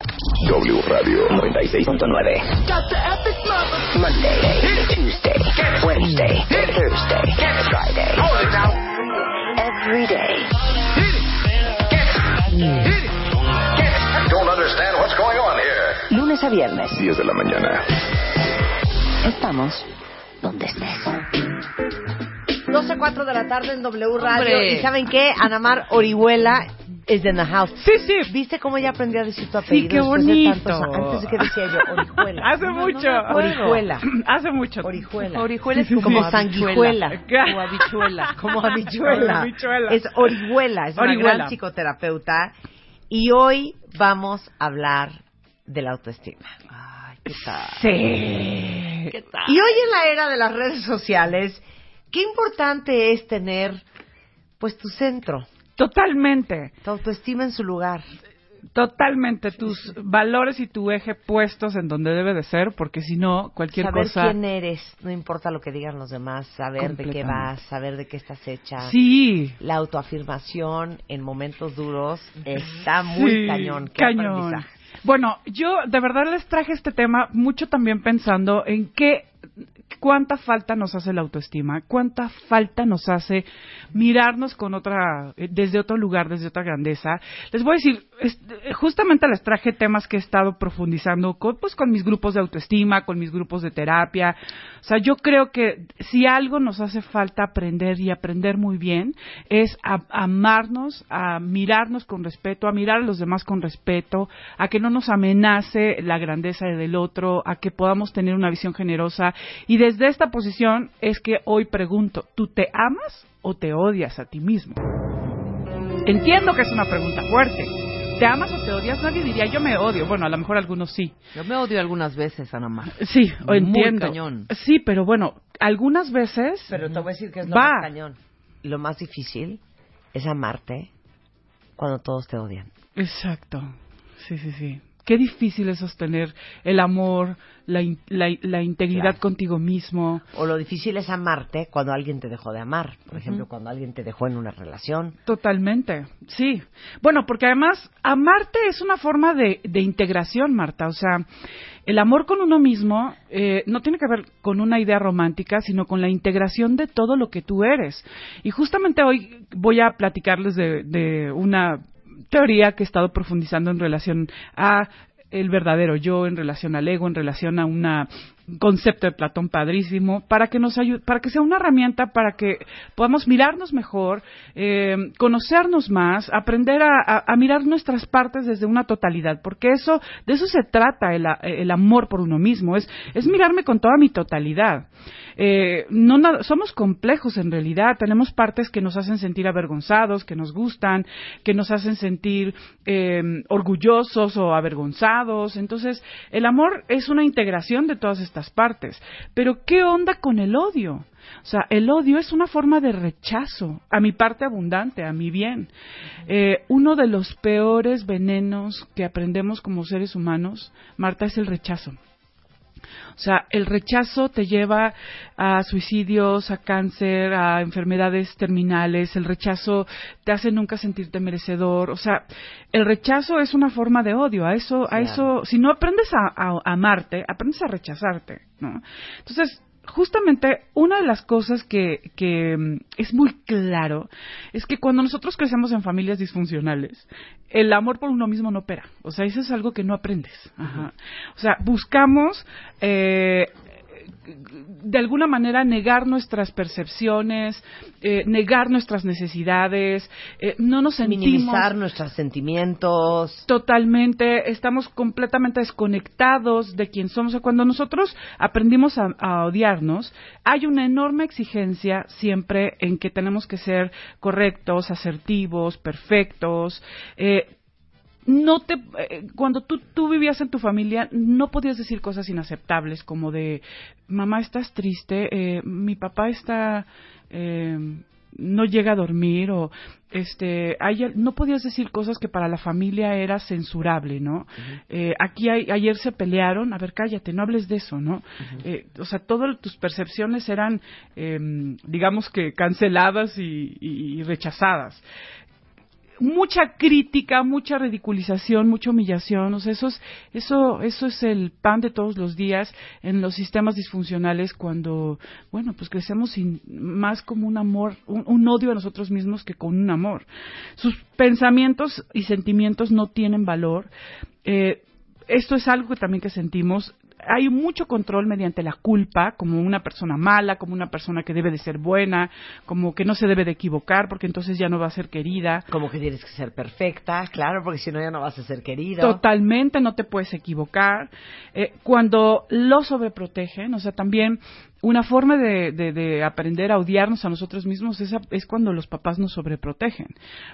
W Radio 96.9. Monday, Tuesday, Wednesday, Thursday, Friday. Every day. Don't understand what's going on here. Lunes a viernes. 10 de la mañana. Estamos donde estés. 12.04 de la tarde en W Radio. Hombre. ¿Y saben qué? Anamar Orihuela is in the house. Sí, sí. ¿Viste cómo ya aprendí a decir tu apellido? qué después de bonito. tantos? Antes de que decía yo Orihuela. Hace mucho. Orihuela. Hace mucho. Orihuela. Orihuela es como como sanguijuela. habichuela. Como habichuela. Como habichuela. Habichuela. Es Orihuela. Es una Orihuela. gran psicoterapeuta. Y hoy vamos a hablar de la autoestima. Ay, qué tal. Sí. ¿Qué tal? Y hoy en la era de las redes sociales, qué importante es tener pues tu centro, Totalmente. tu autoestima en su lugar. Totalmente. Tus valores y tu eje puestos en donde debe de ser, porque si no, cualquier saber cosa. quién eres, no importa lo que digan los demás, saber de qué vas, saber de qué estás hecha. Sí. La autoafirmación en momentos duros está muy Sí, cañón. Qué cañón. Bueno, yo de verdad les traje este tema mucho también pensando en qué cuánta falta nos hace la autoestima, cuánta falta nos hace mirarnos con otra eh, desde otro lugar, desde otra grandeza. Les voy a decir, eh, justamente les traje temas que he estado profundizando con, pues con mis grupos de autoestima, con mis grupos de terapia. O sea, yo creo que si algo nos hace falta aprender y aprender muy bien es a, amarnos, a mirarnos con respeto, a mirar a los demás con respeto, a que no nos amenace la grandeza del otro, a que podamos tener una visión generosa. Y desde esta posición es que hoy pregunto, ¿tú te amas o te odias a ti mismo? Entiendo que es una pregunta fuerte. ¿Te amas o te odias? Nadie diría, yo me odio. Bueno, a lo mejor algunos sí. Yo me odio algunas veces, Ana Mar. Sí, o entiendo. cañón. Sí, pero bueno, algunas veces Pero te voy a decir que es lo Va. más cañón. Lo más difícil es amarte cuando todos te odian. Exacto. Sí, sí, sí. Qué difícil es sostener el amor, la, in- la, la integridad Claro. contigo mismo. O lo difícil es amarte cuando alguien te dejó de amar. Por ejemplo, cuando alguien te dejó en una relación. Totalmente, sí. Bueno, porque además amarte es una forma de, de integración, Marta. O sea, el amor con uno mismo eh, no tiene que ver con una idea romántica, sino con la integración de todo lo que tú eres. Y justamente hoy voy a platicarles de, de una teoría que he estado profundizando en relación a el verdadero yo, en relación al ego, en relación a una- un concepto de Platón padrísimo, para que nos ayude, para que sea una herramienta para que podamos mirarnos mejor, eh, conocernos más, aprender a, mirar nuestras partes desde una totalidad, porque eso, de eso se trata el, amor por uno mismo, es, es mirarme con toda mi totalidad. Eh, no somos complejos en realidad, tenemos partes que nos hacen sentir avergonzados, que nos gustan, que nos hacen sentir eh, orgullosos o avergonzados. Entonces, el amor es una integración de todas estas partes. Pero, ¿qué onda con el odio? O sea, el odio es una forma de rechazo a mi parte abundante, a mi bien. Eh, uno de los peores venenos que aprendemos como seres humanos, Marta, es el rechazo. O sea, el rechazo te lleva a suicidios, a cáncer, a enfermedades terminales. El rechazo te hace nunca sentirte merecedor. O sea, el rechazo es una forma de odio. A eso, a Claro. eso, si no aprendes a, a amarte, aprendes a rechazarte, ¿no? Entonces, justamente una de las cosas que, que mm, es muy claro es que cuando nosotros crecemos en familias disfuncionales, el amor por uno mismo no opera. O sea, eso es algo que no aprendes. Ajá. O sea, buscamos eh, de alguna manera negar nuestras percepciones, eh, negar nuestras necesidades, eh, no nos sentimos Minimizar nuestros sentimientos. totalmente, estamos completamente desconectados de quién somos. O sea, cuando nosotros aprendimos a, a odiarnos, hay una enorme exigencia siempre en que tenemos que ser correctos, asertivos, perfectos. eh, no te eh, cuando tú tú vivías en tu familia no podías decir cosas inaceptables como de mamá estás triste eh, mi papá está eh, no llega a dormir o este hay- no podías decir cosas que para la familia era censurable no Eh, aquí hay- ayer se pelearon a ver cállate no hables de eso no Eh, o sea todas tus percepciones eran em, digamos que canceladas y- y- y rechazadas mucha crítica, mucha ridiculización, mucha humillación, o sea, eso es, eso, eso es el pan de todos los días en los sistemas disfuncionales cuando, bueno, pues crecemos sin, más como un amor, un, odio a nosotros mismos que con un amor. Sus pensamientos y sentimientos no tienen valor. Eh, esto es algo que también que sentimos. Hay mucho control mediante la culpa, como una persona mala, como una persona que debe de ser buena, como que no se debe de equivocar, porque entonces ya no va a ser querida. Como que tienes que ser perfecta, claro, porque si no ya no vas a ser querido. Totalmente, no te puedes equivocar. Eh, cuando lo sobreprotegen, o sea, también una forma de, de- de aprender a odiarnos a nosotros mismos es, a- es cuando los papás nos sobreprotegen,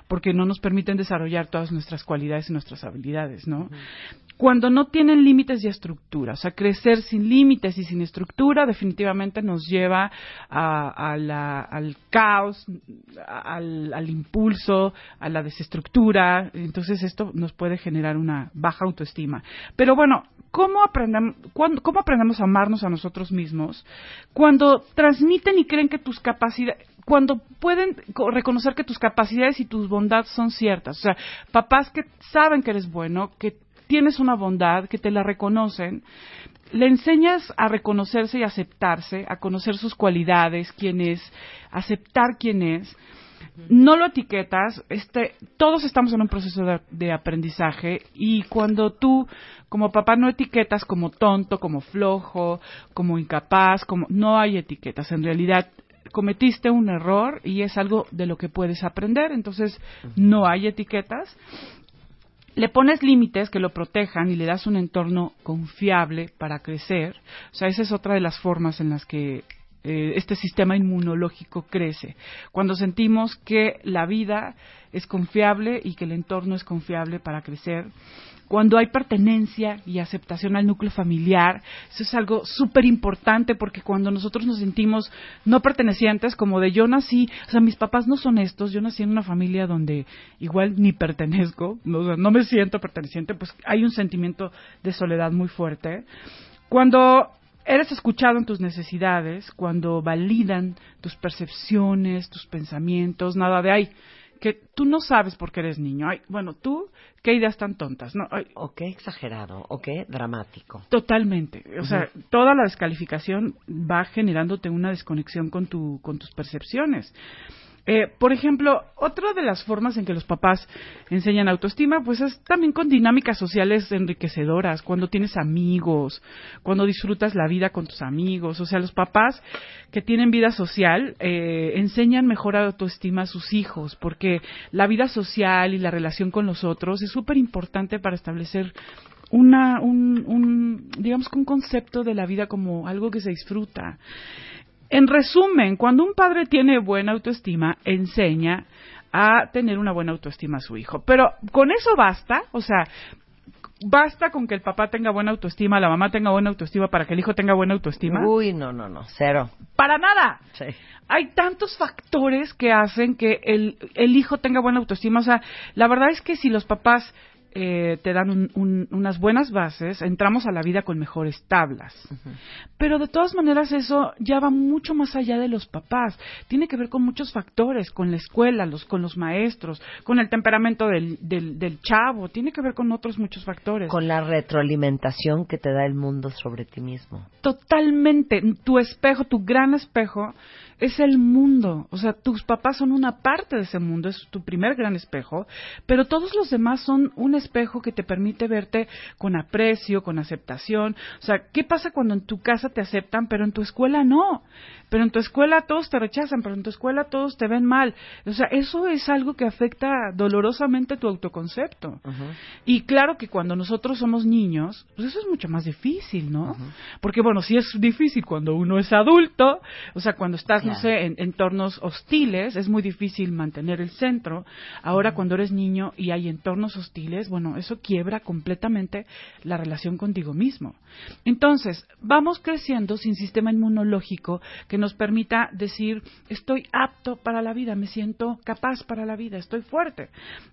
porque no nos permiten desarrollar todas nuestras cualidades y nuestras habilidades, ¿no? Cuando no tienen límites y estructura, o sea, crecer sin límites y sin estructura definitivamente nos lleva a- a la- al caos, al, al impulso, a la desestructura, entonces esto nos puede generar una baja autoestima. Pero bueno, ¿cómo aprendemos, cuándo- cómo aprendemos a amarnos a nosotros mismos? Cuando transmiten y creen que tus capacidades, cuando pueden co- reconocer que tus capacidades y tus bondades son ciertas. O sea, papás que saben que eres bueno, que tienes una bondad, que te la reconocen, le enseñas a reconocerse y aceptarse, a conocer sus cualidades, quién es, aceptar quién es. No lo etiquetas, este, todos estamos en un proceso de, de aprendizaje y cuando tú como papá no etiquetas como tonto, como flojo, como incapaz, como no hay etiquetas, en realidad cometiste un error y es algo de lo que puedes aprender, entonces no hay etiquetas. Le pones límites que lo protejan y le das un entorno confiable para crecer. O sea, esa es otra de las formas en las que eh, este sistema inmunológico crece. Cuando sentimos que la vida es confiable y que el entorno es confiable para crecer. Cuando hay pertenencia y aceptación al núcleo familiar, eso es algo súper importante porque cuando nosotros nos sentimos no pertenecientes, como de yo nací, o sea, mis papás no son estos, yo nací en una familia donde igual ni pertenezco, no, no me siento perteneciente, pues hay un sentimiento de soledad muy fuerte. Cuando eres escuchado en tus necesidades, cuando validan tus percepciones, tus pensamientos, nada de ay, que tú no sabes por qué eres niño. Ay, bueno, tú, qué ideas tan tontas, ¿no? Ay, O qué exagerado, o qué dramático. Totalmente. O sea, toda la descalificación va generándote una desconexión con, tu, con tus percepciones. Eh, por ejemplo, otra de las formas en que los papás enseñan autoestima, pues es también con dinámicas sociales enriquecedoras, cuando tienes amigos, cuando disfrutas la vida con tus amigos. O sea, los papás que tienen vida social eh, enseñan mejor autoestima a sus hijos, porque la vida social y la relación con los otros es súper importante para establecer una, un, un, digamos un concepto de la vida como algo que se disfruta. En resumen, cuando un padre tiene buena autoestima, enseña a tener una buena autoestima a su hijo. Pero con eso basta, o sea, basta con que el papá tenga buena autoestima, la mamá tenga buena autoestima para que el hijo tenga buena autoestima. Uy, no, no, no, cero. Para nada. Sí. Hay tantos factores que hacen que el, el hijo tenga buena autoestima. O sea, la verdad es que si los papás eh, te dan un- un- unas buenas bases, entramos a la vida con mejores tablas. Pero de todas maneras eso ya va mucho más allá de los papás. Tiene que ver con muchos factores, con la escuela, los, con los maestros, con el temperamento del, del, del chavo. Tiene que ver con otros muchos factores. Con la retroalimentación que te da el mundo sobre ti mismo. Totalmente. Tu espejo, tu gran espejo, es el mundo. O sea, tus papás son una parte de ese mundo, es tu primer gran espejo, pero todos los demás son un espejo que te permite verte con aprecio, con aceptación. O sea, ¿qué pasa cuando en tu casa te aceptan, pero en tu escuela no? Pero en tu escuela todos te rechazan, pero en tu escuela todos te ven mal. O sea, eso es algo que afecta dolorosamente tu autoconcepto. Y claro que cuando nosotros somos niños, pues eso es mucho más difícil, ¿no? Porque bueno, sí es difícil cuando uno es adulto, o sea, cuando estás, no sé, en entornos hostiles, es muy difícil mantener el centro. Ahora cuando eres niño y hay entornos hostiles, bueno, eso quiebra completamente la relación contigo mismo. Entonces, vamos creciendo sin sistema inmunológico que nos permita decir, estoy apto para la vida, me siento capaz para la vida, estoy fuerte.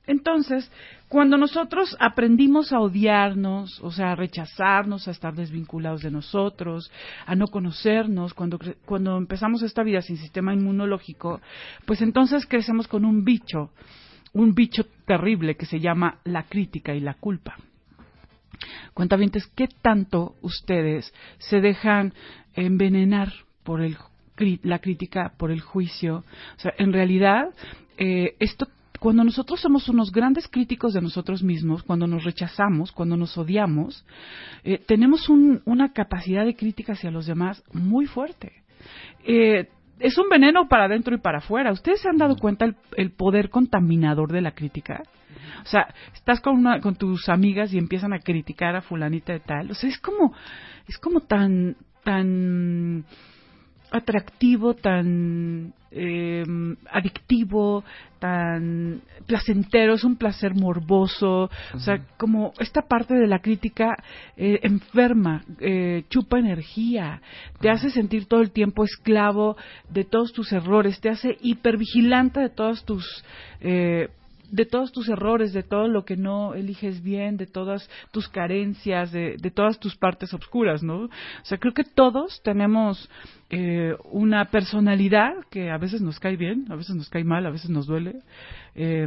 Entonces, cuando nosotros aprendimos a odiarnos, o sea, a rechazarnos, a estar desvinculados de nosotros, a no conocernos, cuando, cuando empezamos esta vida sin sistema inmunológico, pues entonces crecemos con un bicho, un bicho terrible que se llama la crítica y la culpa. Cuentavientes, ¿qué tanto ustedes se dejan envenenar por el, la crítica, por el juicio? O sea, en realidad, eh, esto cuando nosotros somos unos grandes críticos de nosotros mismos, cuando nos rechazamos, cuando nos odiamos, eh, tenemos una capacidad de crítica hacia los demás muy fuerte. Eh, es un veneno para adentro y para afuera. ¿Ustedes se han dado cuenta el, poder contaminador de la crítica? O sea, estás con, con tus amigas y empiezan a criticar a fulanita de tal. O sea, es como, es como tan, tan atractivo, tan eh, adictivo, tan placentero, es un placer morboso, o sea, como esta parte de la crítica eh, enferma, eh, chupa energía, te hace sentir todo el tiempo esclavo de todos tus errores, te hace hipervigilante de todos tus eh, de todos tus errores, de todo lo que no eliges bien, de todas tus carencias, de, todas tus partes oscuras, ¿no? O sea, creo que todos tenemos eh, una personalidad que a veces nos cae bien, a veces nos cae mal, a veces nos duele. Eh,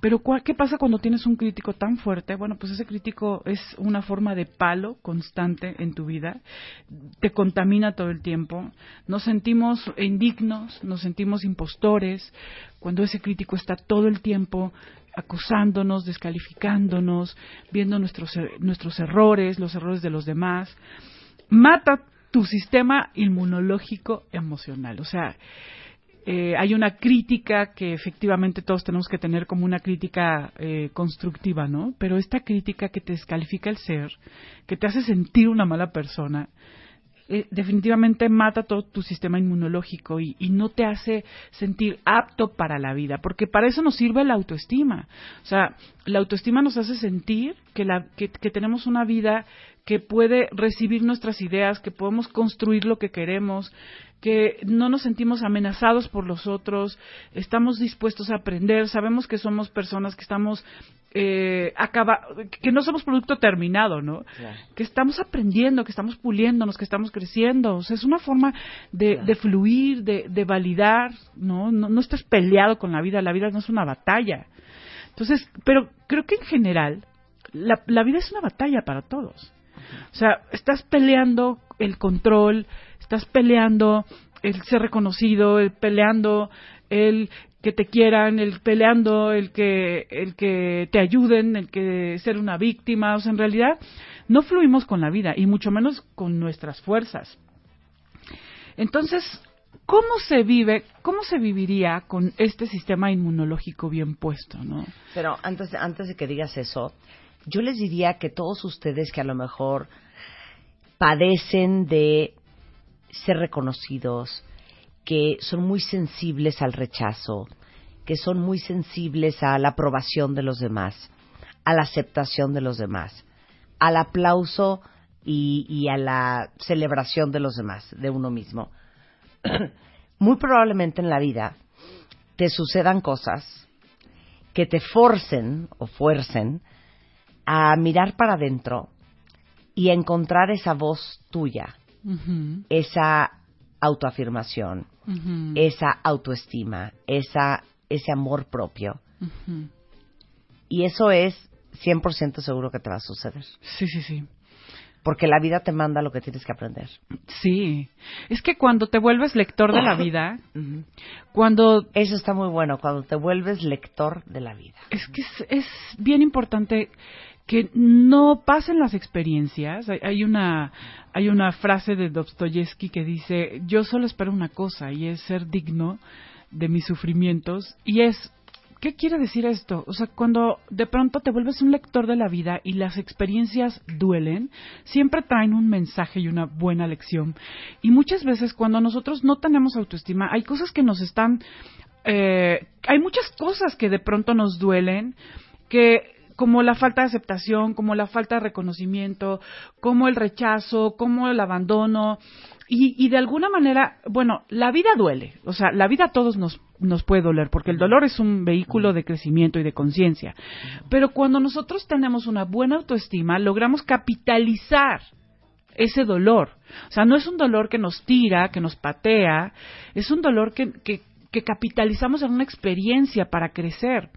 pero ¿qué pasa cuando tienes un crítico tan fuerte? Bueno, pues ese crítico es una forma de palo constante en tu vida, te contamina todo el tiempo, nos sentimos indignos, nos sentimos impostores, cuando ese crítico está todo el tiempo acusándonos, descalificándonos, viendo nuestros, er, nuestros errores, los errores de los demás, mata tu sistema inmunológico emocional. O sea, eh, hay una crítica que efectivamente todos tenemos que tener como una crítica eh, constructiva, ¿no? Pero esta crítica que te descalifica el ser, que te hace sentir una mala persona, eh, definitivamente mata todo tu sistema inmunológico y, no te hace sentir apto para la vida, porque para eso nos sirve la autoestima. O sea, la autoestima nos hace sentir que, la, que, tenemos una vida que puede recibir nuestras ideas, que podemos construir lo que queremos, que no nos sentimos amenazados por los otros, estamos dispuestos a aprender, sabemos que somos personas que estamos eh, acaba, que no somos producto terminado, ¿no? Que estamos aprendiendo, que estamos puliéndonos, que estamos creciendo. O sea, es una forma de, de fluir, de, de validar, ¿no? ¿no? ¿no? estás peleado con la vida, la vida no es una batalla. Entonces, pero creo que en general, la, la vida es una batalla para todos. O sea, estás peleando el control, estás peleando el ser reconocido, el peleando el que te quieran, el peleando, el que, el que te ayuden, el que ser una víctima. O sea, en realidad no fluimos con la vida y mucho menos con nuestras fuerzas. Entonces, ¿cómo se vive, cómo se viviría con este sistema inmunológico bien puesto, no? Pero antes, antes de que digas eso, yo les diría que todos ustedes que a lo mejor padecen de ser reconocidos, que son muy sensibles al rechazo, que son muy sensibles a la aprobación de los demás, a la aceptación de los demás, al aplauso y, a la celebración de los demás, de uno mismo. muy probablemente en la vida te sucedan cosas que te forcen o fuercen a mirar para adentro y encontrar esa voz tuya, esa autoafirmación, esa autoestima, esa, ese amor propio. Y eso es 100% seguro que te va a suceder. Sí, sí, sí. Porque la vida te manda lo que tienes que aprender. Sí. Es que cuando te vuelves lector de la vida, cuando... Eso está muy bueno, cuando te vuelves lector de la vida. Es que es, es bien importante que no pasen las experiencias. Hay, una hay una frase de Dostoyevsky que dice, "Yo solo espero una cosa y es ser digno de mis sufrimientos" y es ¿Qué quiere decir esto? O sea, cuando de pronto te vuelves un lector de la vida y las experiencias duelen, siempre traen un mensaje y una buena lección. Y muchas veces cuando nosotros no tenemos autoestima, hay cosas que nos están... Eh, hay muchas cosas que de pronto nos duelen, que como la falta de aceptación, como la falta de reconocimiento, como el rechazo, como el abandono. Y, y de alguna manera, bueno, la vida duele, o sea, la vida a todos nos, nos puede doler, porque el dolor es un vehículo de crecimiento y de conciencia. Pero cuando nosotros tenemos una buena autoestima, logramos capitalizar ese dolor. O sea, no es un dolor que nos tira, que nos patea, es un dolor que, que, que capitalizamos en una experiencia para crecer.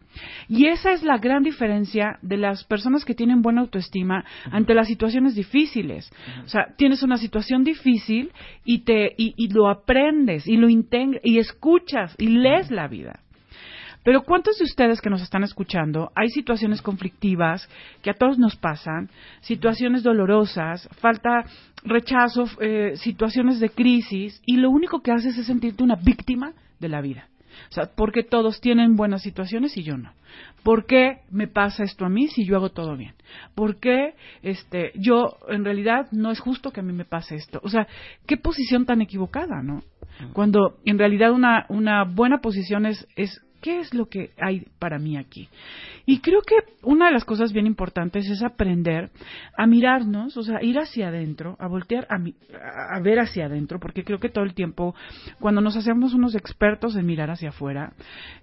Y esa es la gran diferencia de las personas que tienen buena autoestima ante las situaciones difíciles. O sea, tienes una situación difícil y te y, y lo aprendes y lo integras y escuchas y lees la vida. Pero ¿cuántos de ustedes que nos están escuchando hay situaciones conflictivas que a todos nos pasan, situaciones dolorosas, falta rechazo, eh, situaciones de crisis y lo único que haces es sentirte una víctima de la vida? O sea, porque todos tienen buenas situaciones y yo no. ¿Por qué me pasa esto a mí si yo hago todo bien? ¿Por qué este, yo, en realidad, no es justo que a mí me pase esto? O sea, ¿qué posición tan equivocada, no? Cuando en realidad una, una buena posición es, es ¿Qué es lo que hay para mí aquí? Y creo que una de las cosas bien importantes es aprender a mirarnos, o sea, ir hacia adentro, a voltear a, mi- a ver hacia adentro, porque creo que todo el tiempo, cuando nos hacemos unos expertos en mirar hacia afuera,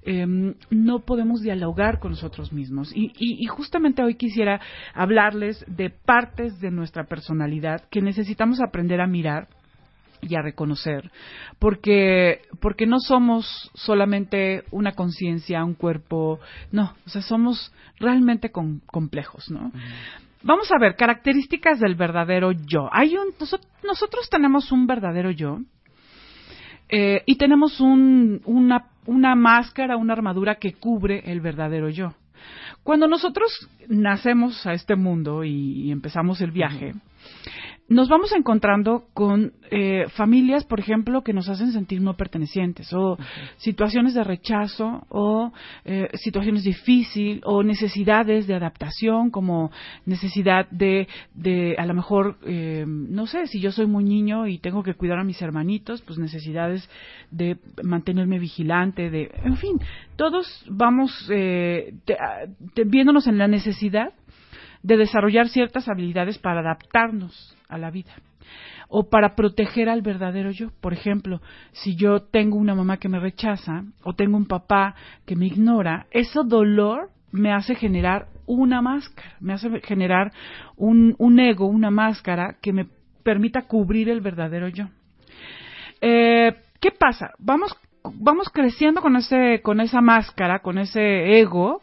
em, no podemos dialogar con nosotros mismos. Y, y- y justamente hoy quisiera hablarles de partes de nuestra personalidad que necesitamos aprender a mirar y a reconocer, porque porque no somos solamente una conciencia, un cuerpo, no, o sea, somos realmente con- complejos, ¿no? Vamos a ver características del verdadero yo. Hay un noso- nosotros tenemos un verdadero yo eh, y tenemos un- una una máscara, una armadura que cubre el verdadero yo. Cuando nosotros nacemos a este mundo y, y empezamos el viaje, nos vamos encontrando con eh, familias, por ejemplo, que nos hacen sentir no pertenecientes, o situaciones de rechazo, o eh, situaciones difíciles, o necesidades de adaptación, como necesidad de, de a lo mejor, eh, no sé, si yo soy muy niño y tengo que cuidar a mis hermanitos, pues necesidades de mantenerme vigilante, de, en fin, todos vamos eh, te- te- viéndonos en la necesidad de desarrollar ciertas habilidades para adaptarnos a la vida o para proteger al verdadero yo. Por ejemplo, si yo tengo una mamá que me rechaza o tengo un papá que me ignora, ese dolor me hace generar una máscara, me hace generar un, un ego, una máscara que me permita cubrir el verdadero yo. Eh, ¿Qué pasa? Vamos, vamos creciendo con ese, con esa máscara, con ese ego,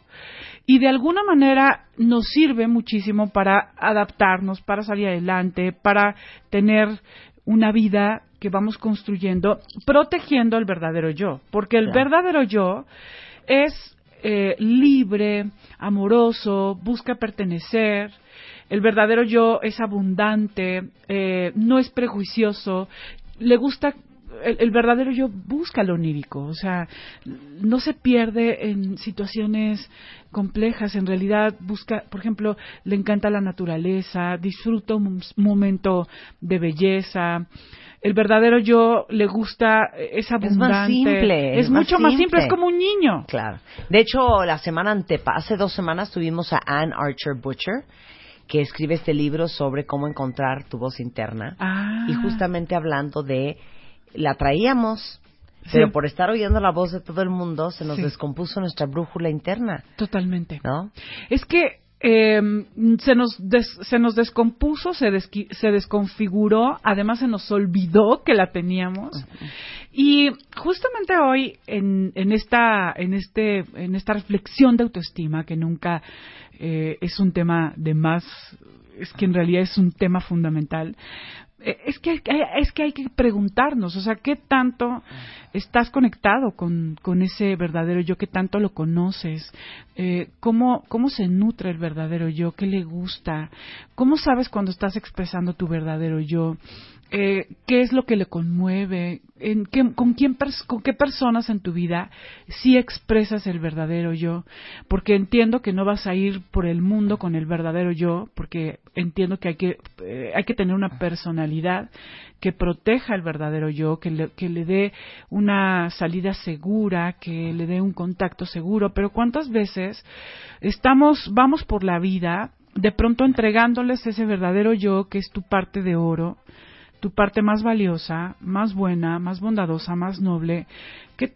y de alguna manera nos sirve muchísimo para adaptarnos, para salir adelante, para tener una vida que vamos construyendo, protegiendo el verdadero yo, porque el Claro. verdadero yo es eh, libre, amoroso, busca pertenecer. El verdadero yo es abundante, eh, no es prejuicioso, le gusta el, el verdadero yo busca lo onírico, o sea, no se pierde en situaciones complejas, en realidad busca, por ejemplo, le encanta la naturaleza, disfruta un mom- momento de belleza. El verdadero yo le gusta, eh, es abundante, Es más simple, es mucho más simple, simple. es como un niño. Claro. De hecho, la semana antepa, hace dos semanas tuvimos a Anne Archer Butcher, que escribe este libro sobre cómo encontrar tu voz interna. Ah. Y justamente hablando de, la traíamos, pero por estar oyendo la voz de todo el mundo, se nos Sí. descompuso nuestra brújula interna, Totalmente. ¿no? Es que eh, se, nos des- se nos descompuso, se, desqui- se desconfiguró, además se nos olvidó que la teníamos. Y justamente hoy, en, en, esta, en, este, en esta reflexión de autoestima, que nunca eh, es un tema de más, es que en realidad es un tema fundamental, es que, hay- es que hay que preguntarnos, o sea, ¿qué tanto estás conectado con, con ese verdadero yo? ¿Qué tanto lo conoces? Eh, ¿cómo, ¿Cómo se nutre el verdadero yo? ¿Qué le gusta? ¿Cómo sabes cuando estás expresando tu verdadero yo? Eh, ¿Qué es lo que le conmueve? ¿En qué, con, quién ¿Con qué personas en tu vida sí expresas el verdadero yo? Porque entiendo que no vas a ir por el mundo con el verdadero yo, porque entiendo que hay que, eh, hay que tener una personalidad que proteja el verdadero yo, que le, que le dé una salida segura, que le dé un contacto seguro. Pero ¿cuántas veces estamos, vamos por la vida de pronto entregándoles ese verdadero yo que es tu parte de oro, tu parte más valiosa, más buena, más bondadosa, más noble, que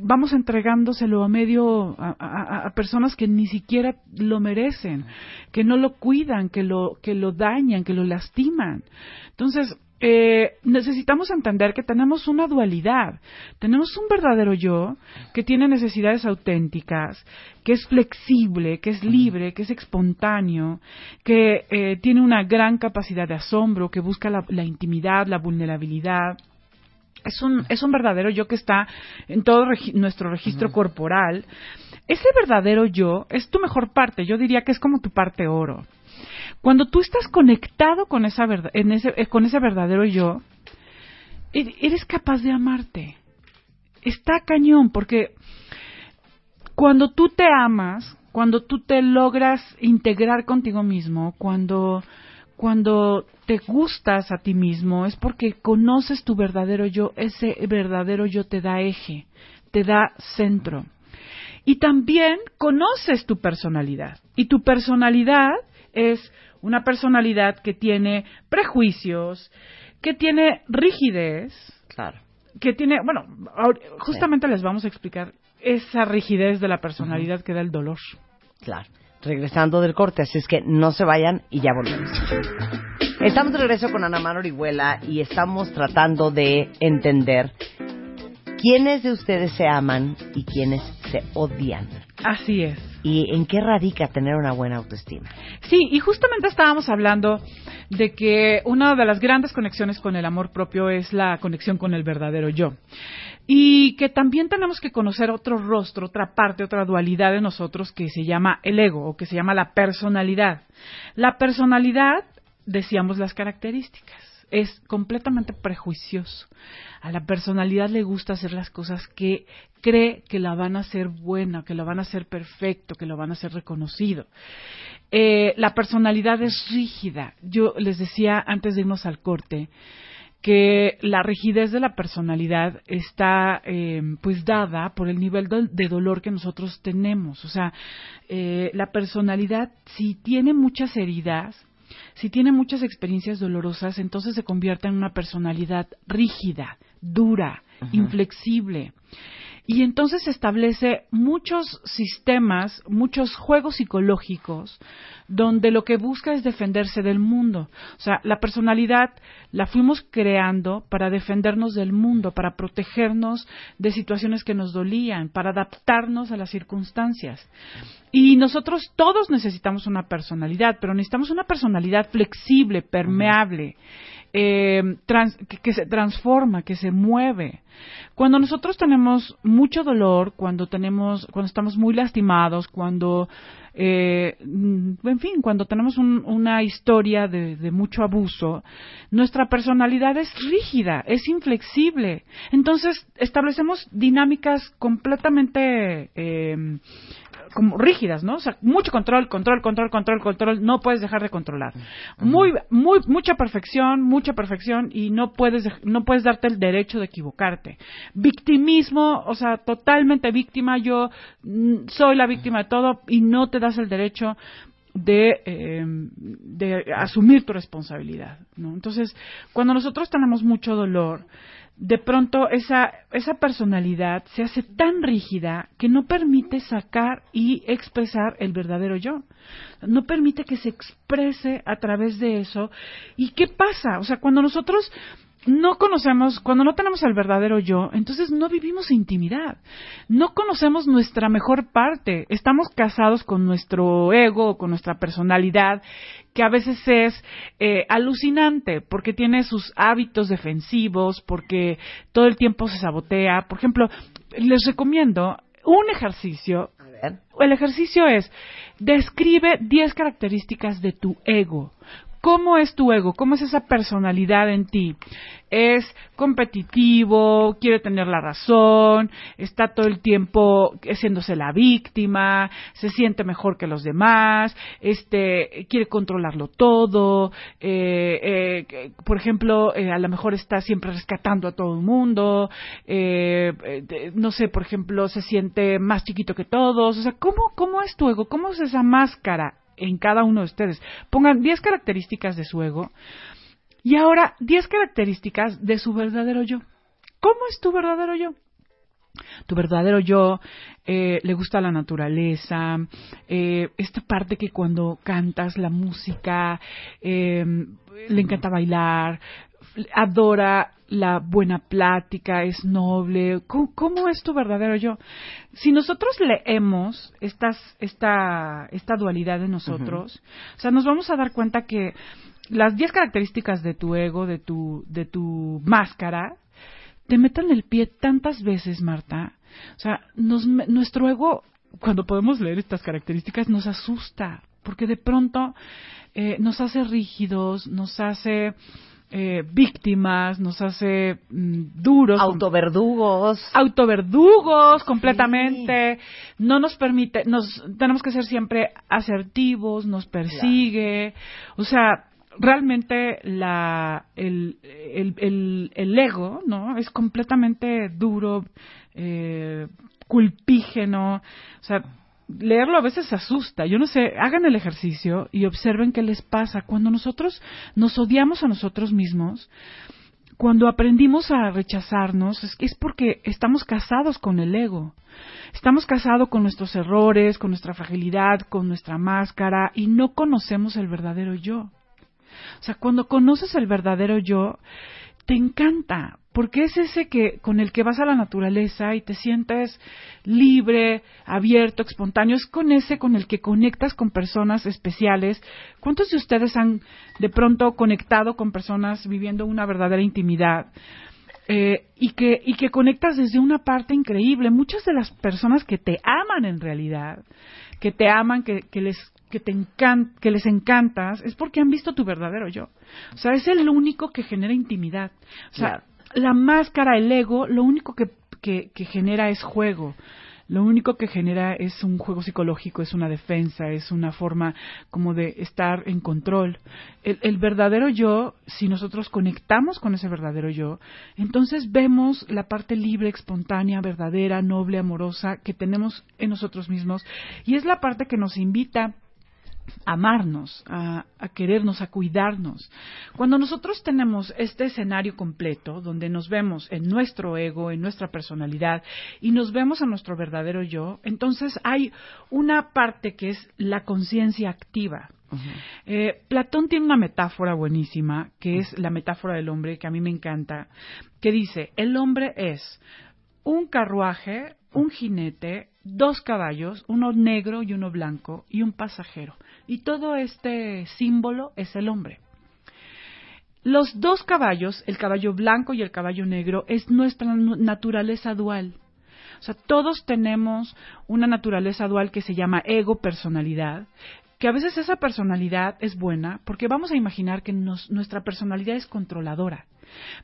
vamos entregándoselo a medio a, personas que ni siquiera lo merecen, que no lo cuidan, que lo que lo dañan, que lo lastiman. Entonces, eh, necesitamos entender que tenemos una dualidad. Tenemos un verdadero yo que tiene necesidades auténticas, que es flexible, que es libre, que es espontáneo, que eh, tiene una gran capacidad de asombro, que busca la, intimidad, la vulnerabilidad. Es un, es un verdadero yo que está en todo nuestro registro corporal. Ese verdadero yo es tu mejor parte. Yo diría que es como tu parte oro. Cuando tú estás conectado con, esa en ese, eh, con ese verdadero yo, e-, eres capaz de amarte. Está cañón, porque cuando tú te amas, cuando tú te logras integrar contigo mismo, cuando, cuando te gustas a ti mismo, es porque conoces tu verdadero yo, ese verdadero yo te da eje, te da centro. Y también conoces tu personalidad. Y tu personalidad es una personalidad que tiene prejuicios, que tiene rigidez, claro. que tiene, bueno, justamente les vamos a explicar esa rigidez de la personalidad que da el dolor. Claro. Regresando del corte, así es que no se vayan y ya volvemos. Estamos de regreso con Ana Mar Orihuela y estamos tratando de entender quiénes de ustedes se aman y quiénes se odian. Así es. ¿Y en qué radica tener una buena autoestima? Sí, y justamente estábamos hablando de que una de las grandes conexiones con el amor propio es la conexión con el verdadero yo. Y que también tenemos que conocer otro rostro, otra parte, otra dualidad de nosotros que se llama el ego o que se llama la personalidad. La personalidad, decíamos las características es completamente prejuicioso. A la personalidad le gusta hacer las cosas que cree que la van a hacer buena, que la van a hacer perfecto, que lo van a hacer reconocido. Eh, la personalidad es rígida. Yo les decía antes de irnos al corte que la rigidez de la personalidad está eh, pues dada por el nivel de, dolor que nosotros tenemos. O sea, eh, la personalidad si tiene muchas heridas, si tiene muchas experiencias dolorosas, entonces se convierte en una personalidad rígida, dura, inflexible. Y entonces se establece muchos sistemas, muchos juegos psicológicos, donde lo que busca es defenderse del mundo. O sea, la personalidad la fuimos creando para defendernos del mundo, para protegernos de situaciones que nos dolían, para adaptarnos a las circunstancias. Y nosotros todos necesitamos una personalidad, pero necesitamos una personalidad flexible, permeable, eh, que, se transforma, que se mueve. Cuando nosotros tenemos mucho dolor, cuando tenemos, cuando estamos muy lastimados, cuando, eh, en fin, cuando tenemos una historia de, mucho abuso, nuestra personalidad es rígida, es inflexible. Entonces establecemos dinámicas completamente eh, como rígidas, ¿no? O sea, mucho control, control, control, control, control, no puedes dejar de controlar. Muy muy mucha perfección, mucha perfección y no puedes no puedes darte el derecho de equivocarte. Victimismo, o sea, totalmente víctima, yo mm, soy la víctima de todo y no te das el derecho de, eh, de asumir tu responsabilidad, ¿no? Entonces, cuando nosotros tenemos mucho dolor, de pronto esa, esa personalidad se hace tan rígida que no permite sacar y expresar el verdadero yo. No permite que se exprese a través de eso. ¿Y qué pasa? O sea, cuando nosotros no conocemos, cuando no tenemos al verdadero yo, entonces no vivimos intimidad. No conocemos nuestra mejor parte. Estamos casados con nuestro ego, con nuestra personalidad, que a veces es eh, alucinante porque tiene sus hábitos defensivos, porque todo el tiempo se sabotea. Por ejemplo, les recomiendo un ejercicio. El ejercicio es, describe 10 características de tu ego ¿Cómo es tu ego? ¿Cómo es esa personalidad en ti? ¿Es competitivo? ¿Quiere tener la razón? ¿Está todo el tiempo haciéndose la víctima? ¿Se siente mejor que los demás? Este, ¿Quiere controlarlo todo? Eh, eh, por ejemplo, eh, a lo mejor está siempre rescatando a todo el mundo. Eh, eh, no sé, por ejemplo, se siente más chiquito que todos. O sea, ¿cómo, cómo es tu ego? ¿Cómo es esa máscara? En cada uno de ustedes. Pongan 10 características de su ego y ahora 10 características de su verdadero yo. ¿Cómo es tu verdadero yo? Tu verdadero yo eh, le gusta la naturaleza, eh, esta parte que cuando cantas la música eh, le encanta bailar, adora la buena plática, es noble. ¿Cómo, cómo es tu verdadero yo? Si nosotros leemos estas, esta, esta dualidad de nosotros, o sea, nos vamos a dar cuenta que las 10 características de tu ego, de tu, de tu máscara, te metan el pie tantas veces, Marta. O sea, nos, nuestro ego, cuando podemos leer estas características, nos asusta, porque de pronto eh, nos hace rígidos, nos hace eh, víctimas, nos hace mm, duros. Autoverdugos. Autoverdugos, completamente. No nos permite, nos, tenemos que ser siempre asertivos, nos persigue. O sea, realmente la, el, el, el, el, ego, ¿no? Es completamente duro, eh, culpígeno. O sea, leerlo a veces asusta. Yo no sé, hagan el ejercicio y observen qué les pasa. Cuando nosotros nos odiamos a nosotros mismos, cuando aprendimos a rechazarnos, es, porque estamos casados con el ego. Estamos casados con nuestros errores, con nuestra fragilidad, con nuestra máscara y no conocemos el verdadero yo. O sea, cuando conoces el verdadero yo, te encanta, porque es ese que con el que vas a la naturaleza y te sientes libre, abierto, espontáneo, es con ese con el que conectas con personas especiales. ¿Cuántos de ustedes han de pronto conectado con personas viviendo una verdadera intimidad? Eh, y que y que conectas desde una parte increíble. Muchas de las personas que te aman en realidad, que te aman, que, que les que te encan que les encantas, es porque han visto tu verdadero yo. O sea, es el único que genera intimidad. O sea, la máscara, el ego, lo único que, que, que, genera es juego. Lo único que genera es un juego psicológico, es una defensa, es una forma como de estar en control. El, el, verdadero yo, si nosotros conectamos con ese verdadero yo, entonces vemos la parte libre, espontánea, verdadera, noble, amorosa que tenemos en nosotros mismos y es la parte que nos invita amarnos, a, a, querernos, a cuidarnos. Cuando nosotros tenemos este escenario completo, donde nos vemos en nuestro ego, en nuestra personalidad, y nos vemos a nuestro verdadero yo, entonces hay una parte que es la conciencia activa. Uh -huh. eh, Platón tiene una metáfora buenísima, que es la metáfora del hombre, que a mí me encanta, que dice, el hombre es un carruaje, un jinete, dos caballos, uno negro y uno blanco, y un pasajero. Y todo este símbolo es el hombre. Los dos caballos, el caballo blanco y el caballo negro, es nuestra naturaleza dual. O sea, todos tenemos una naturaleza dual que se llama ego personalidad, que a veces esa personalidad es buena porque vamos a imaginar que nuestra personalidad es controladora.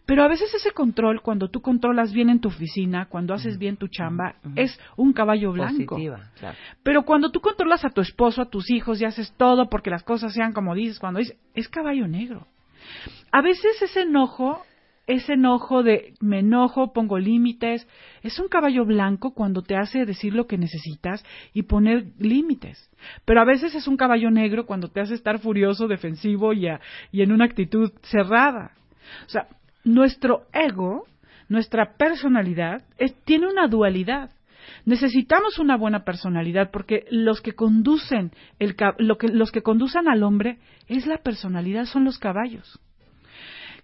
Pero a veces ese control, cuando tú controlas bien en tu oficina, cuando haces bien tu chamba, uh -huh. es un caballo blanco. Positiva, claro. Pero cuando tú controlas a tu esposo, a tus hijos y haces todo porque las cosas sean como dices, cuando dices, es caballo negro. A veces ese enojo, ese enojo de me enojo, pongo límites, es un caballo blanco cuando te hace decir lo que necesitas y poner límites. Pero a veces es un caballo negro cuando te hace estar furioso, defensivo y, a, y en una actitud cerrada. O sea, nuestro ego, nuestra personalidad, es, tiene una dualidad. Necesitamos una buena personalidad porque los que conducen el, lo que, los que conducen al hombre es la personalidad, son los caballos.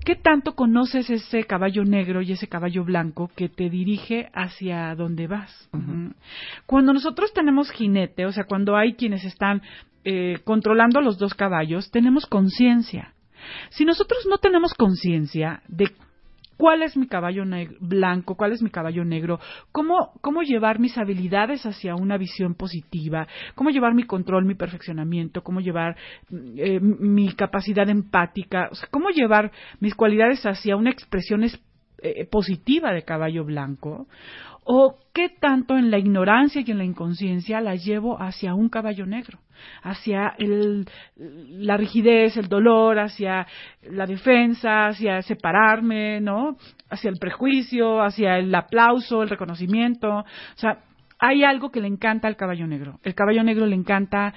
¿Qué tanto conoces ese caballo negro y ese caballo blanco que te dirige hacia donde vas? Uh -huh. Cuando nosotros tenemos jinete, o sea, cuando hay quienes están eh, controlando los dos caballos, tenemos conciencia. Si nosotros no tenemos conciencia de ¿Cuál es mi caballo blanco? ¿Cuál es mi caballo negro? ¿Cómo, ¿Cómo llevar mis habilidades hacia una visión positiva? ¿Cómo llevar mi control, mi perfeccionamiento? ¿Cómo llevar eh, mi capacidad empática? O sea, ¿Cómo llevar mis cualidades hacia una expresión es- eh, positiva de caballo blanco? ¿O qué tanto en la ignorancia y en la inconsciencia la llevo hacia un caballo negro? Hacia el, la rigidez, el dolor, hacia la defensa, hacia separarme, ¿no? Hacia el prejuicio, hacia el aplauso, el reconocimiento. O sea, hay algo que le encanta al caballo negro. El caballo negro le encanta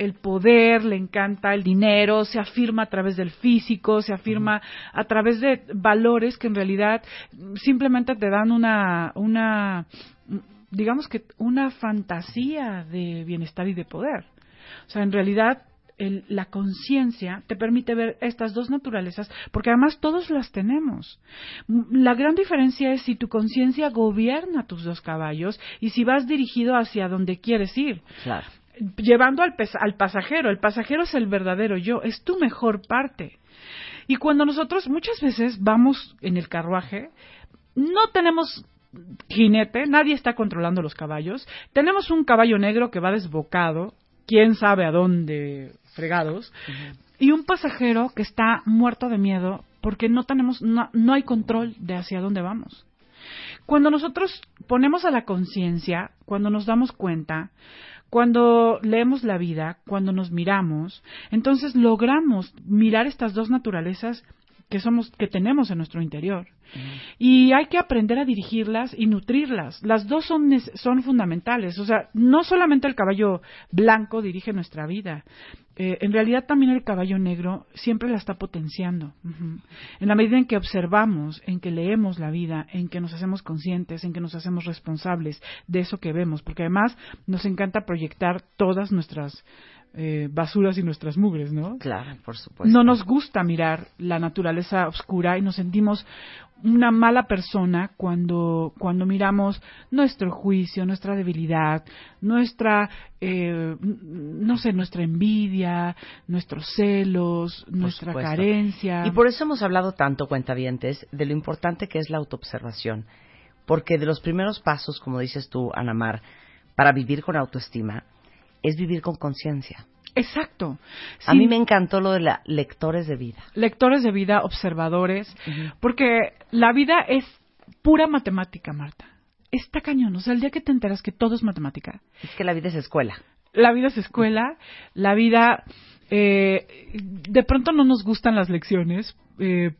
el poder, le encanta el dinero, se afirma a través del físico, se afirma a través de valores que en realidad simplemente te dan una, una, digamos que una fantasía de bienestar y de poder. O sea, en realidad el- la conciencia te permite ver estas dos naturalezas, porque además todos las tenemos. La gran diferencia es si tu conciencia gobierna tus dos caballos y si vas dirigido hacia donde quieres ir Claro. Llevando al, pes- al pasajero. El pasajero es el verdadero yo, es tu mejor parte. Y cuando nosotros muchas veces vamos en el carruaje, no tenemos jinete, nadie está controlando los caballos, tenemos un caballo negro que va desbocado, quién sabe a dónde fregados, y un pasajero que está muerto de miedo porque no tenemos, no, no hay control de hacia dónde vamos. Cuando nosotros ponemos a la conciencia, cuando nos damos cuenta, cuando leemos la vida, cuando nos miramos, entonces logramos mirar estas dos naturalezas que somos que tenemos en nuestro interior. Y hay que aprender a dirigirlas y nutrirlas. Las dos son, son fundamentales. O sea, no solamente el caballo blanco dirige nuestra vida. Eh, en realidad también el caballo negro siempre la está potenciando. En la medida en que observamos, en que leemos la vida, en que nos hacemos conscientes, en que nos hacemos responsables de eso que vemos. Porque además nos encanta proyectar todas nuestras eh, basuras y nuestras mugres, ¿no? Claro, por supuesto. no nos gusta mirar la naturaleza oscura y nos sentimos una mala persona cuando cuando miramos nuestro juicio, nuestra debilidad, nuestra eh, no sé, nuestra envidia, nuestros celos, nuestra supuesto. carencia. Y por eso hemos hablado tanto, cuentavientes, de lo importante que es la autoobservación. Porque de los primeros pasos, como dices tú, Anamar, para vivir con autoestima, es vivir con conciencia. Exacto. A mí me encantó lo de la lectores de vida. lectores de vida, observadores, porque la vida es pura matemática, Marta. Está cañón, o sea, el día que te enteras que todo es matemática, Es que la vida es escuela. la vida es escuela, la vida, eh, de pronto no nos gustan las lecciones, eh,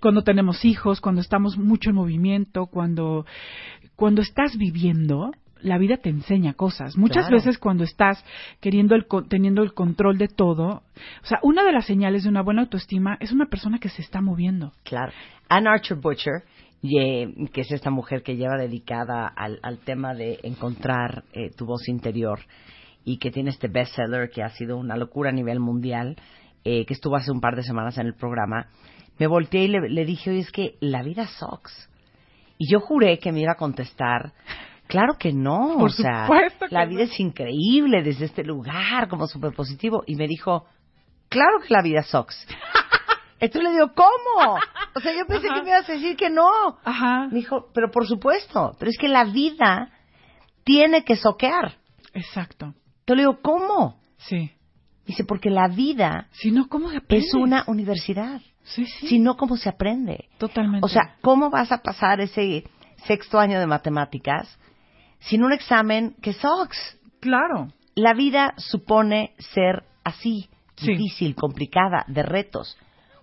cuando tenemos hijos, cuando estamos mucho en movimiento, cuando, cuando estás viviendo, la vida te enseña cosas. Muchas Claro. veces cuando estás queriendo el, teniendo el control de todo, o sea, una de las señales de una buena autoestima es una persona que se está moviendo. Claro. Ann Archer Butcher, que es esta mujer que lleva dedicada al, al tema de encontrar eh, tu voz interior y que tiene este bestseller que ha sido una locura a nivel mundial, eh, que estuvo hace un par de semanas en el programa, me volteé y le, le dije, oye, es que la vida sucks. Y yo juré que me iba a contestar, claro que no, Por o sea, la no. vida es increíble desde este lugar, como súper positivo. Y me dijo, claro que la vida sucks. Entonces le digo, ¿cómo? O sea, yo pensé Ajá. que me ibas a decir que no. Ajá. Me dijo, pero por supuesto, pero es que la vida tiene que soquear. Exacto. Entonces le digo, ¿cómo? Sí. Dice, porque la vida Si no, ¿cómo es una universidad. Sí, sí. Si no, ¿cómo se aprende? Totalmente. O sea, ¿cómo vas a pasar ese sexto año de matemáticas sin un examen que sucks? claro. La vida supone ser así, Sí. difícil, complicada, de retos.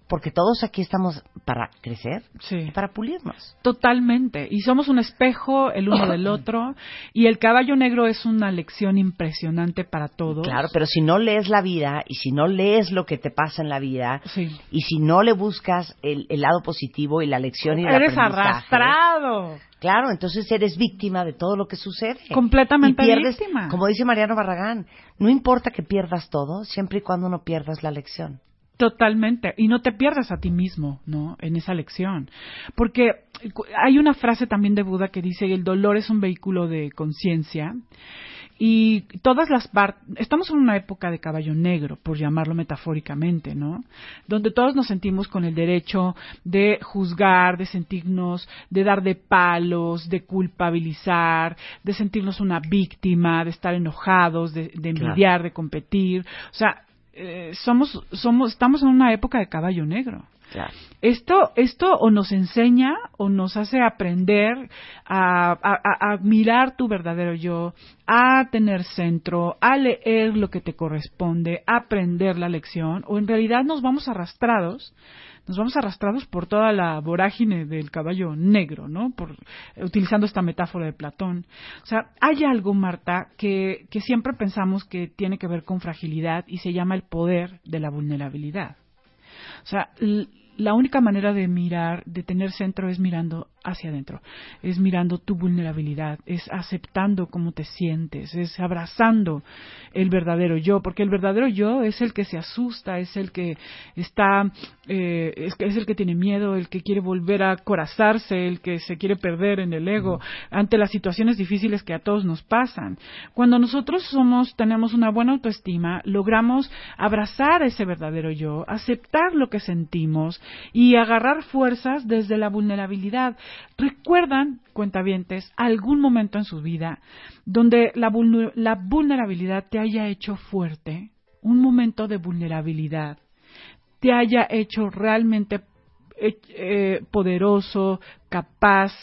Porque todos aquí estamos para crecer Sí. y para pulirnos. Totalmente. Y somos un espejo el uno del otro. Y el caballo negro es una lección impresionante para todos. Claro, pero si no lees la vida y si no lees lo que te pasa en la vida Sí. y si no le buscas el, el lado positivo y la lección y el Eres aprendizaje, arrastrado. Claro, entonces eres víctima de todo lo que sucede. Completamente y pierdes, víctima. Como dice Mariano Barragán, no importa que pierdas todo, siempre y cuando no pierdas la lección. Totalmente. Y no te pierdas a ti mismo, ¿no? En esa lección. Porque hay una frase también de Buda que dice, el dolor es un vehículo de conciencia. y todas las partes, estamos en una época de caballo negro, por llamarlo metafóricamente, ¿no? Donde todos nos sentimos con el derecho de juzgar, de sentirnos, de dar de palos, de culpabilizar, de sentirnos una víctima, de estar enojados, de, de envidiar, de competir. O sea, eh, somos, somos, estamos en una época de caballo negro. Esto, esto o nos enseña o nos hace aprender a, a, mirar tu verdadero yo, a tener centro, a leer lo que te corresponde, a aprender la lección, o en realidad nos vamos arrastrados nos vamos arrastrados por toda la vorágine del caballo negro, ¿no? Por, utilizando esta metáfora de Platón. O sea, hay algo, Marta, que, que siempre pensamos que tiene que ver con fragilidad y se llama el poder de la vulnerabilidad. O sea, la única manera de mirar, de tener centro es mirando hacia adentro, es mirando tu vulnerabilidad, es aceptando cómo te sientes, es abrazando el verdadero yo, porque el verdadero yo es el que se asusta, es el que está, eh, es, es, el que tiene miedo, el que quiere volver a corazarse, el que se quiere perder en el ego ante las situaciones difíciles que a todos nos pasan. Cuando nosotros somos, tenemos una buena autoestima, logramos abrazar ese verdadero yo, aceptar lo que sentimos y agarrar fuerzas desde la vulnerabilidad. ¿Recuerdan, cuentavientes, algún momento en su vida donde la, vulnerabilidad te haya hecho fuerte? Un momento de vulnerabilidad te haya hecho realmente eh, eh, poderoso, capaz,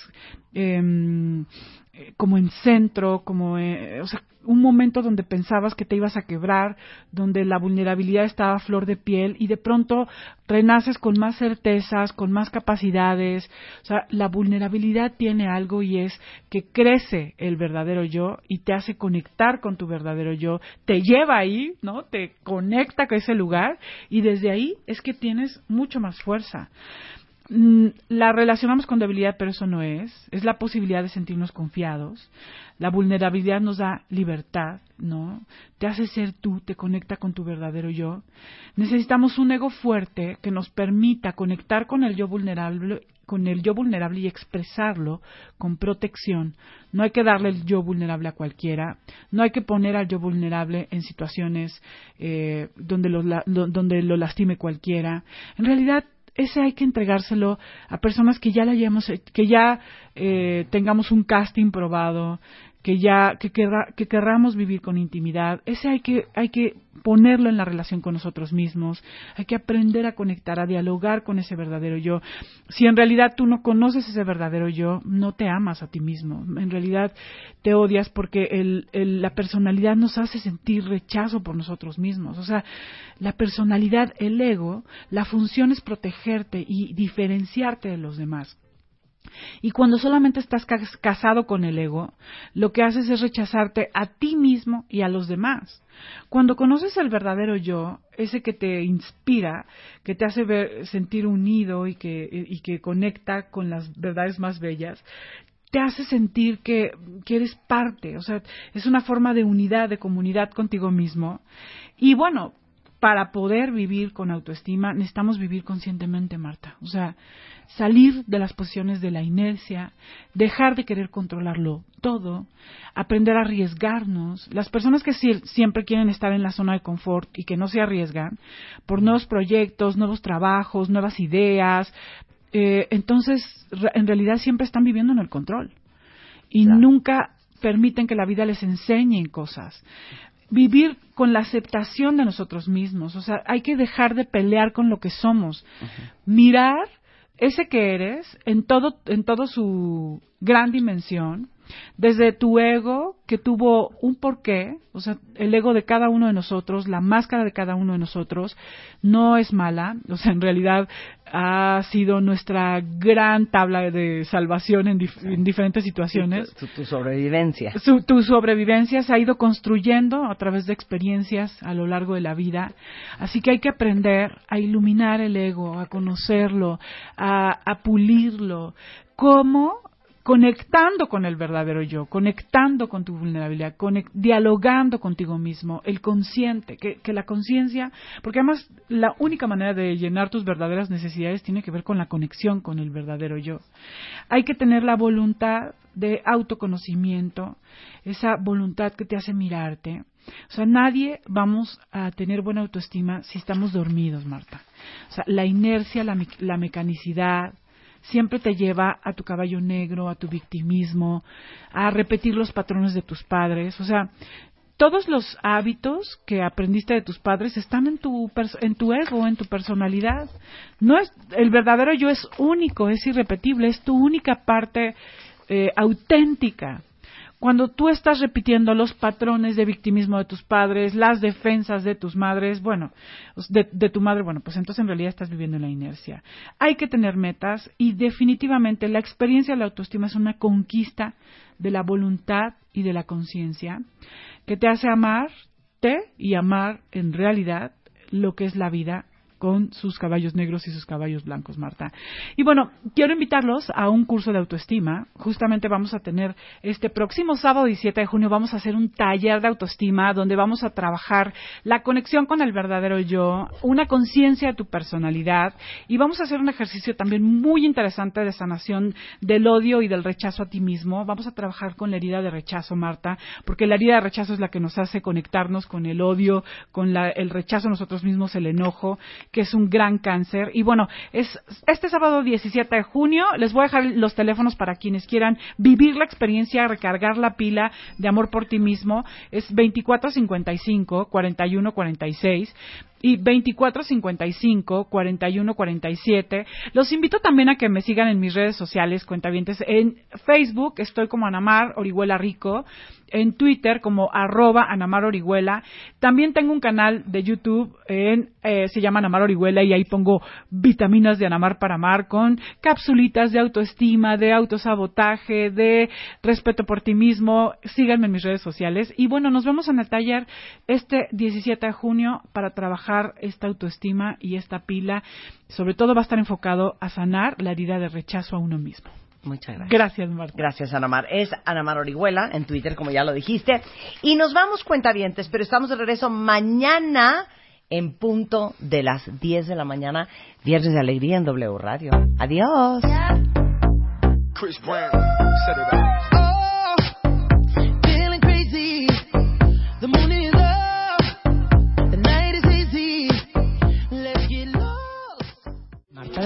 em, eh, como en centro, como, o sea, un momento donde pensabas que te ibas a quebrar, donde la vulnerabilidad estaba a flor de piel y de pronto renaces con más certezas, con más capacidades. O sea, la vulnerabilidad tiene algo y es que crece el verdadero yo y te hace conectar con tu verdadero yo, te lleva ahí, ¿no? Te conecta con ese lugar y desde ahí es que tienes mucho más fuerza. Mm, la relacionamos con debilidad, pero eso no es. Es la posibilidad de sentirnos confiados. La vulnerabilidad nos da libertad, ¿no? Te hace ser tú, te conecta con tu verdadero yo. Necesitamos un ego fuerte que nos permita conectar con el yo vulnerable, con el yo vulnerable y expresarlo con protección. No hay que darle el yo vulnerable a cualquiera. No hay que poner al yo vulnerable en situaciones eh, donde, lo, donde lo lastime cualquiera. En realidad ese hay que entregárselo a personas que ya la hayamos, que ya eh, tengamos un casting probado, que ya que, que querramos vivir con intimidad. Ese hay que hay que ponerlo en la relación con nosotros mismos. Hay que aprender a conectar, a dialogar con ese verdadero yo. Si en realidad tú no conoces ese verdadero yo, no te amas a ti mismo. En realidad te odias porque el, la personalidad nos hace sentir rechazo por nosotros mismos. O sea, la personalidad, el ego, la función es protegerte y diferenciarte de los demás. Y cuando solamente estás casado con el ego, lo que haces es rechazarte a ti mismo y a los demás. Cuando conoces el verdadero yo, ese que te inspira, que te hace ver, sentir unido y que, conecta con las verdades más bellas, te hace sentir que, que, eres parte, o sea, es una forma de unidad, de comunidad contigo mismo. Y bueno, para poder vivir con autoestima necesitamos vivir conscientemente, Marta. O sea, salir de las posiciones de la inercia, dejar de querer controlarlo todo, aprender a arriesgarnos. Las personas que siempre quieren estar en la zona de confort y que no se arriesgan por nuevos proyectos, nuevos trabajos, nuevas ideas, eh, entonces en realidad siempre están viviendo en el control y nunca permiten que la vida les enseñe cosas vivir con la aceptación de nosotros mismos. O sea, hay que dejar de pelear con lo que somos. Mirar ese que eres en todo, en todo su gran dimensión desde tu ego, que tuvo un porqué, o sea, el ego de cada uno de nosotros, la máscara de cada uno de nosotros, no es mala, o sea, en realidad ha sido nuestra gran tabla de salvación en, diferentes situaciones. Tu, sobrevivencia. tu sobrevivencia se ha ido construyendo a través de experiencias a lo largo de la vida, así que hay que aprender a iluminar el ego, a conocerlo, a, a pulirlo. ¿Cómo? Conectando con el verdadero yo, conectando con tu vulnerabilidad, dialogando contigo mismo, el consciente, que, que la conciencia, porque además la única manera de llenar tus verdaderas necesidades tiene que ver con la conexión con el verdadero yo. Hay que tener la voluntad de autoconocimiento, esa voluntad que te hace mirarte. O sea, nadie vamos a tener buena autoestima si estamos dormidos, Marta. O sea, la inercia, la, la mecanicidad, siempre te lleva a tu caballo negro, a tu victimismo, a repetir los patrones de tus padres. O sea, todos los hábitos que aprendiste de tus padres están en tu en tu ego, en tu personalidad. No es el verdadero yo es único, es irrepetible, es tu única parte eh, auténtica. Cuando tú estás repitiendo los patrones de victimismo de tus padres, las defensas de tus madres, bueno, de, de, tu madre, bueno, pues entonces en realidad estás viviendo en la inercia. Hay que tener metas y definitivamente la experiencia de la autoestima es una conquista de la voluntad y de la conciencia que te hace amarte y amar en realidad lo que es la vida con sus caballos negros y sus caballos blancos, Marta. Y bueno, quiero invitarlos a un curso de autoestima. Justamente vamos a tener este próximo sábado 17 de junio, vamos a hacer un taller de autoestima donde vamos a trabajar la conexión con el verdadero yo, una conciencia de tu personalidad y vamos a hacer un ejercicio también muy interesante de sanación del odio y del rechazo a ti mismo. Vamos a trabajar con la herida de rechazo, Marta, porque la herida de rechazo es la que nos hace conectarnos con el odio, con el rechazo a nosotros mismos, el enojo que es un gran cáncer. Y bueno, es este sábado 17 de junio. Les voy a dejar los teléfonos para quienes quieran vivir la experiencia, recargar la pila de amor por ti mismo. Es 2455 4146 y 2455 4147. Los invito también a que me sigan en mis redes sociales, cuentavientes. En Facebook estoy como Anamar Orihuela Rico, en Twitter como arroba Anamar Orihuela. También tengo un canal de YouTube, en, eh, se llama Anamar Orihuela y ahí pongo vitaminas de Anamar para amar con capsulitas de autoestima, de autosabotaje, de respeto por ti mismo. Síganme en mis redes sociales. Y bueno, nos vemos en el taller este 17 de junio para trabajar esta autoestima y esta pila. Sobre todo va a estar enfocado a sanar la herida de rechazo a uno mismo. Muchas gracias. Gracias, Marta. Gracias, Anamar. Es Anamar Orihuela en Twitter, como ya lo dijiste. Y nos vamos cuentavientes, pero estamos de regreso mañana en punto de las 10 de la mañana, Viernes de Alegría en W Radio. Adiós. Chris Brown,